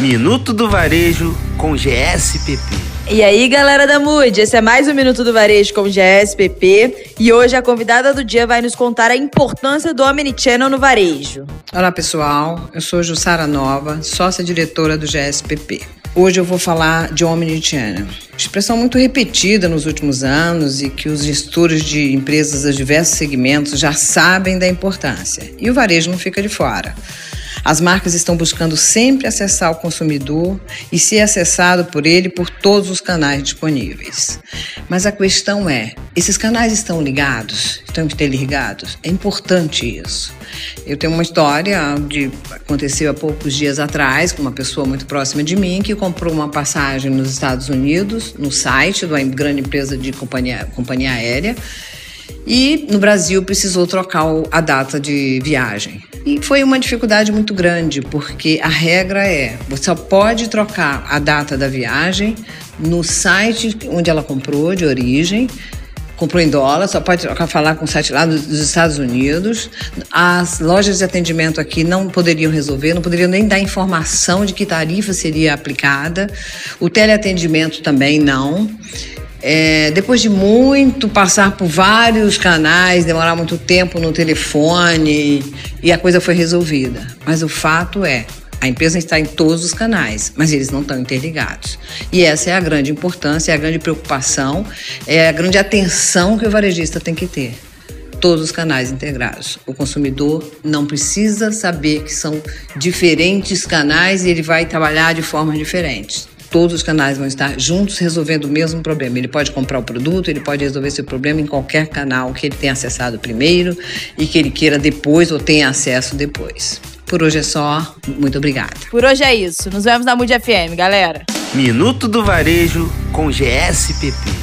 Minuto do Varejo com GSPP. E aí, galera da Mood, esse é mais um Minuto do Varejo com GSPP e hoje a convidada do dia vai nos contar a importância do Omnichannel no varejo. Olá, pessoal. Eu sou Jussara Nova, sócia-diretora do GSPP. Hoje eu vou falar de Omnichannel. Expressão muito repetida nos últimos anos e que os gestores de empresas dos diversos segmentos já sabem da importância. E o varejo não fica de fora. As marcas estão buscando sempre acessar o consumidor e ser acessado por ele por todos os canais disponíveis. Mas a questão é: esses canais estão ligados? Estão interligados? É importante isso. Eu tenho uma história de aconteceu há poucos dias atrás com uma pessoa muito próxima de mim que comprou uma passagem nos Estados Unidos no site de uma grande empresa de companhia, companhia aérea e no Brasil precisou trocar a data de viagem. E foi uma dificuldade muito grande, porque a regra é: você só pode trocar a data da viagem no site onde ela comprou, de origem, comprou em dólar, só pode falar com o site lá dos Estados Unidos. As lojas de atendimento aqui não poderiam resolver, não poderiam nem dar informação de que tarifa seria aplicada. O teleatendimento também não. É, depois de muito passar por vários canais, demorar muito tempo no telefone e a coisa foi resolvida. Mas o fato é, a empresa está em todos os canais, mas eles não estão interligados. E essa é a grande importância, é a grande preocupação, é a grande atenção que o varejista tem que ter. Todos os canais integrados. O consumidor não precisa saber que são diferentes canais e ele vai trabalhar de formas diferentes todos os canais vão estar juntos resolvendo o mesmo problema. Ele pode comprar o produto, ele pode resolver esse problema em qualquer canal que ele tenha acessado primeiro e que ele queira depois ou tenha acesso depois. Por hoje é só. Muito obrigada. Por hoje é isso. Nos vemos na Mood FM, galera. Minuto do Varejo com GSPP.